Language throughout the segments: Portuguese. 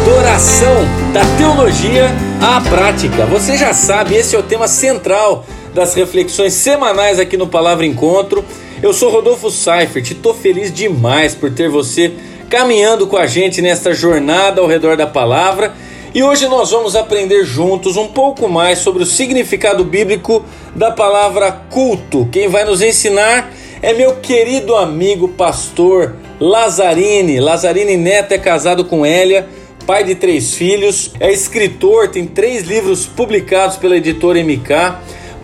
adoração da teologia à prática. Você já sabe, esse é o tema central das reflexões semanais aqui no Palavra Encontro. Eu sou Rodolfo Seifert e estou feliz demais por ter você caminhando com a gente nesta jornada ao redor da palavra. E hoje nós vamos aprender juntos um pouco mais sobre o significado bíblico da palavra culto. Quem vai nos ensinar é meu querido amigo pastor Lazarine. Lazarine Neto é casado com Hélia, pai de três filhos, é escritor, tem três livros publicados pela editora MK,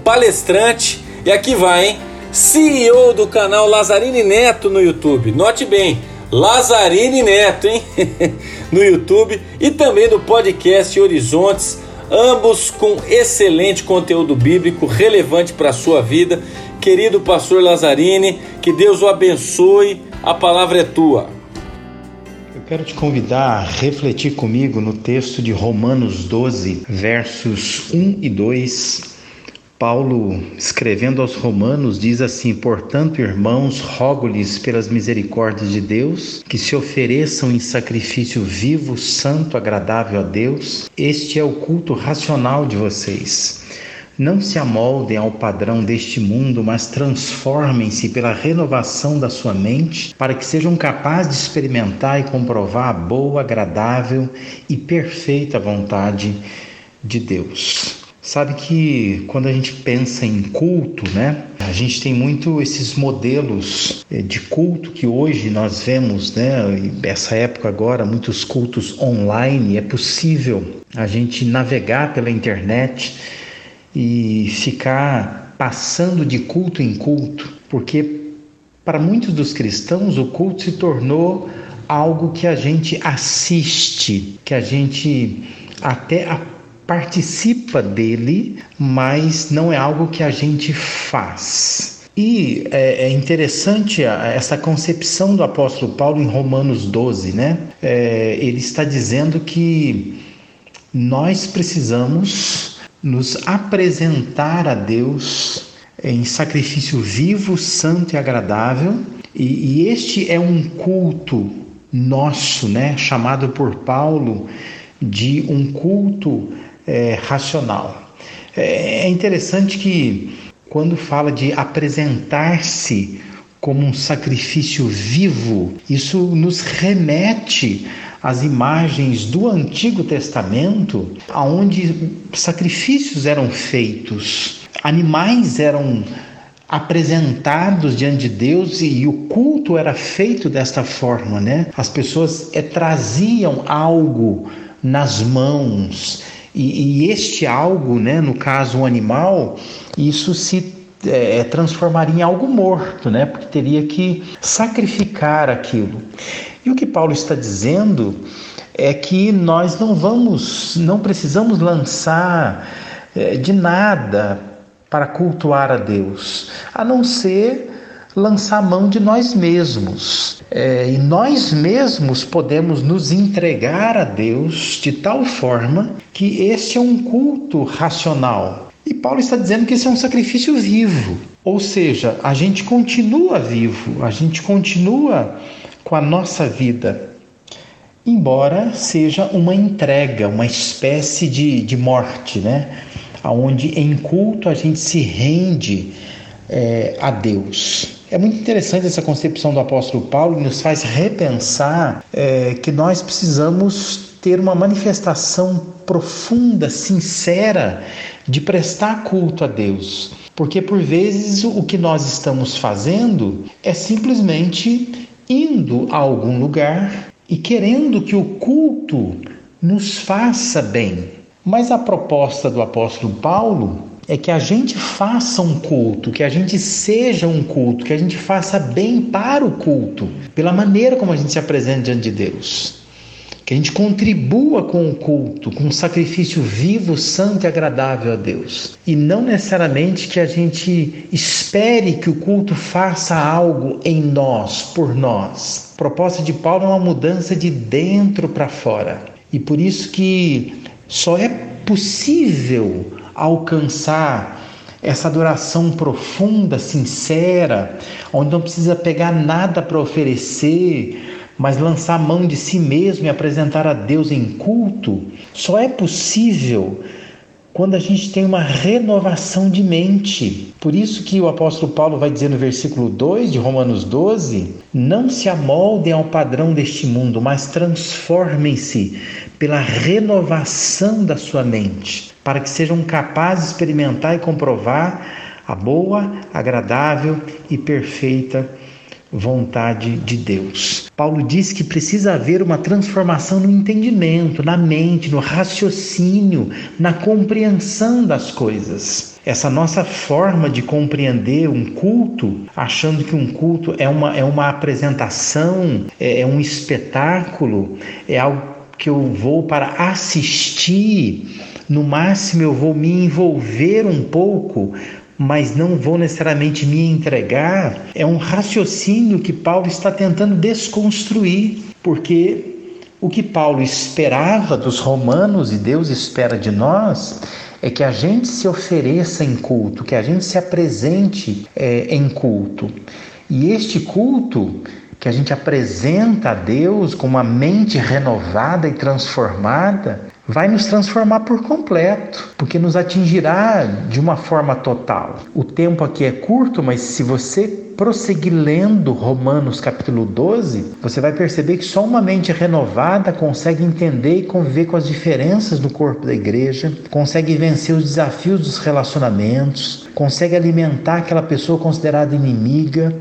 palestrante e aqui vai, hein? CEO do canal Lazarine Neto no YouTube. Note bem, Lazarine Neto, hein? no YouTube e também do podcast Horizontes, ambos com excelente conteúdo bíblico relevante para a sua vida. Querido pastor Lazarine, que Deus o abençoe. A palavra é tua. Quero te convidar a refletir comigo no texto de Romanos 12, versos 1 e 2 Paulo, escrevendo aos Romanos, diz assim: Portanto, irmãos, rogo-lhes pelas misericórdias de Deus que se ofereçam em sacrifício vivo, santo, agradável a Deus. Este é o culto racional de vocês. Não se amoldem ao padrão deste mundo, mas transformem-se pela renovação da sua mente, para que sejam capazes de experimentar e comprovar a boa, agradável e perfeita vontade de Deus. Sabe que quando a gente pensa em culto, né? A gente tem muito esses modelos eh, de culto que hoje nós vemos, né? Essa época agora, muitos cultos online, é possível a gente navegar pela internet e ficar passando de culto em culto, porque para muitos dos cristãos o culto se tornou algo que a gente assiste, que a gente até participa dele, mas não é algo que a gente faz. E é, é interessante essa concepção do apóstolo Paulo em Romanos 12, né? É, ele está dizendo que nós precisamos nos apresentar a Deus em sacrifício vivo, santo e agradável, e, e este é um culto nosso, né? Chamado por Paulo de um culto é, racional. É, é interessante que, quando fala de apresentar-se como um sacrifício vivo, isso nos remete às imagens do Antigo Testamento, onde sacrifícios eram feitos, animais eram apresentados diante de Deus e, o culto era feito desta forma, né? As pessoas é, traziam algo nas mãos e, e este algo, né, no caso um animal, isso se é, transformaria em algo morto, né? Porque teria que sacrificar aquilo. E o que Paulo está dizendo é que nós não vamos, não precisamos lançar é, de nada para cultuar a Deus, a não ser lançar mão de nós mesmos. É, e nós mesmos podemos nos entregar a Deus de tal forma que este é um culto racional. E Paulo está dizendo que esse é um sacrifício vivo, ou seja, a gente continua vivo, a gente continua com a nossa vida, embora seja uma entrega, uma espécie de, de morte, né? Onde em culto a gente se rende é, a Deus. É muito interessante essa concepção do apóstolo Paulo, nos faz repensar é, que nós precisamos ter uma manifestação profunda, sincera, de prestar culto a Deus. Porque por vezes o que nós estamos fazendo é simplesmente indo a algum lugar e querendo que o culto nos faça bem. Mas a proposta do apóstolo Paulo é que a gente faça um culto, que a gente seja um culto, que a gente faça bem para o culto, pela maneira como a gente se apresenta diante de Deus. Que a gente contribua com o culto, com um sacrifício vivo, santo e agradável a Deus. E não necessariamente que a gente espere que o culto faça algo em nós, por nós. A proposta de Paulo é uma mudança de dentro para fora. E por isso que só é possível alcançar essa adoração profunda, sincera, onde não precisa pegar nada para oferecer, mas lançar mão de si mesmo e apresentar a Deus em culto só é possível quando a gente tem uma renovação de mente. Por isso que o apóstolo Paulo vai dizer no versículo 2 de Romanos 12: Não se amoldem ao padrão deste mundo, mas transformem-se pela renovação da sua mente, para que sejam capazes de experimentar e comprovar a boa, agradável e perfeita vontade de Deus. Paulo diz que precisa haver uma transformação no entendimento, na mente, no raciocínio, na compreensão das coisas. Essa nossa forma de compreender um culto, achando que um culto é uma, é uma apresentação, é, é um espetáculo, é algo que eu vou para assistir, no máximo eu vou me envolver um pouco, mas não vou necessariamente me entregar, é um raciocínio que Paulo está tentando desconstruir, porque o que Paulo esperava dos romanos e Deus espera de nós é que a gente se ofereça em culto, que a gente se apresente é, em culto. E este culto que a gente apresenta a Deus com uma mente renovada e transformada, vai nos transformar por completo, porque nos atingirá de uma forma total. O tempo aqui é curto, mas se você prosseguir lendo Romanos capítulo 12, você vai perceber que só uma mente renovada consegue entender e conviver com as diferenças do corpo da igreja, consegue vencer os desafios dos relacionamentos, consegue alimentar aquela pessoa considerada inimiga,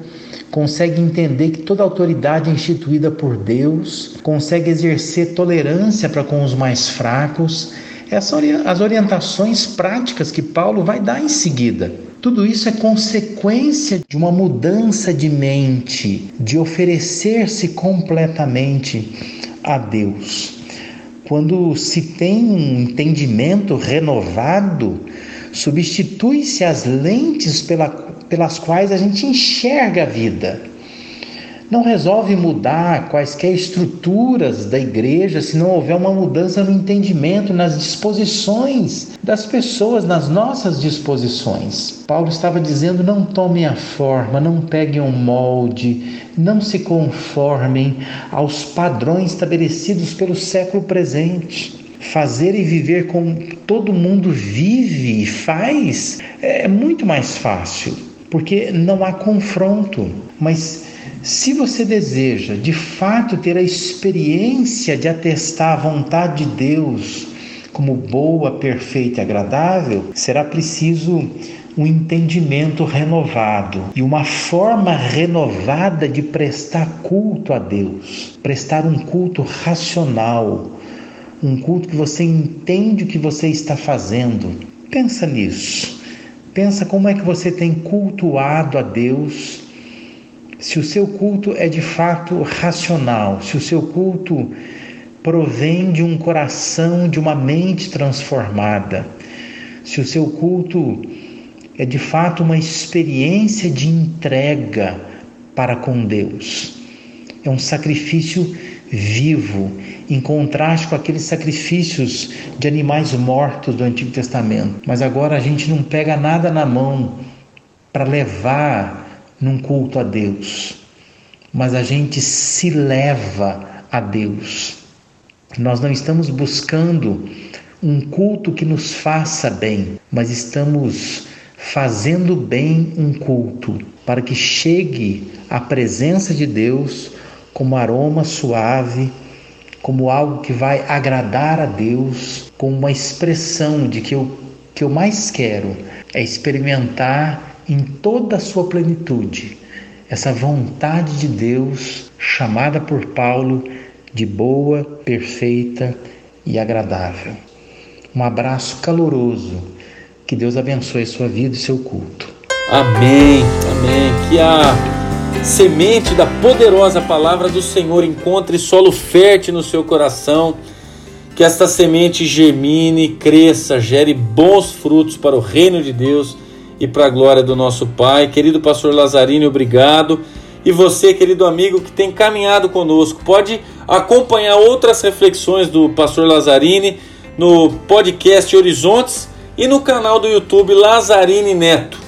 consegue entender que toda autoridade é instituída por Deus, consegue exercer tolerância para com os mais fracos. Essas as orientações práticas que Paulo vai dar em seguida. Tudo isso é consequência de uma mudança de mente, de oferecer-se completamente a Deus. Quando se tem um entendimento renovado, substitui-se as lentes pela pelas quais a gente enxerga a vida. Não resolve mudar quaisquer estruturas da igreja se não houver uma mudança no entendimento, nas disposições das pessoas, nas nossas disposições. Paulo estava dizendo: não tomem a forma, não peguem um molde, não se conformem aos padrões estabelecidos pelo século presente fazer e viver como todo mundo vive e faz é muito mais fácil porque não há confronto. Mas se você deseja de fato ter a experiência de atestar a vontade de Deus como boa, perfeita e agradável, será preciso um entendimento renovado e uma forma renovada de prestar culto a Deus, prestar um culto racional, um culto que você entende o que você está fazendo. Pensa nisso. Pensa como é que você tem cultuado a Deus. Se o seu culto é de fato racional, se o seu culto provém de um coração, de uma mente transformada, se o seu culto é de fato uma experiência de entrega para com Deus, é um sacrifício vivo, em contraste com aqueles sacrifícios de animais mortos do Antigo Testamento. Mas agora a gente não pega nada na mão para levar num culto a Deus, mas a gente se leva a Deus. Nós não estamos buscando um culto que nos faça bem, mas estamos fazendo bem um culto para que chegue a presença de Deus como aroma suave, como algo que vai agradar a Deus, como uma expressão de que o que eu mais quero é experimentar em toda a sua plenitude essa vontade de Deus chamada por Paulo de boa, perfeita e agradável. Um abraço caloroso. Que Deus abençoe sua vida e seu culto. Amém. Amém. Que a semente da poderosa palavra do Senhor encontre solo fértil no seu coração, que esta semente germine, cresça, gere bons frutos para o reino de Deus e para a glória do nosso Pai. Querido pastor Lazarino, obrigado. E você, querido amigo que tem caminhado conosco, pode acompanhar outras reflexões do pastor Lazzarini no podcast Horizontes e no canal do YouTube Lazzarini Neto.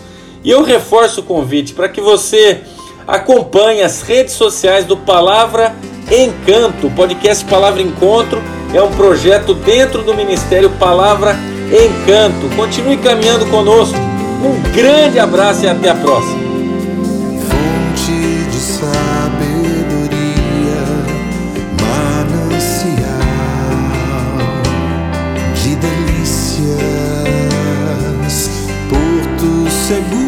E eu reforço o convite para que você Acompanhe as redes sociais do Palavra Encanto. O podcast Palavra Encontro é um projeto dentro do Ministério Palavra Encanto. Continue caminhando conosco. Um grande abraço e até a próxima. Fonte de sabedoria, de delícias, porto seguro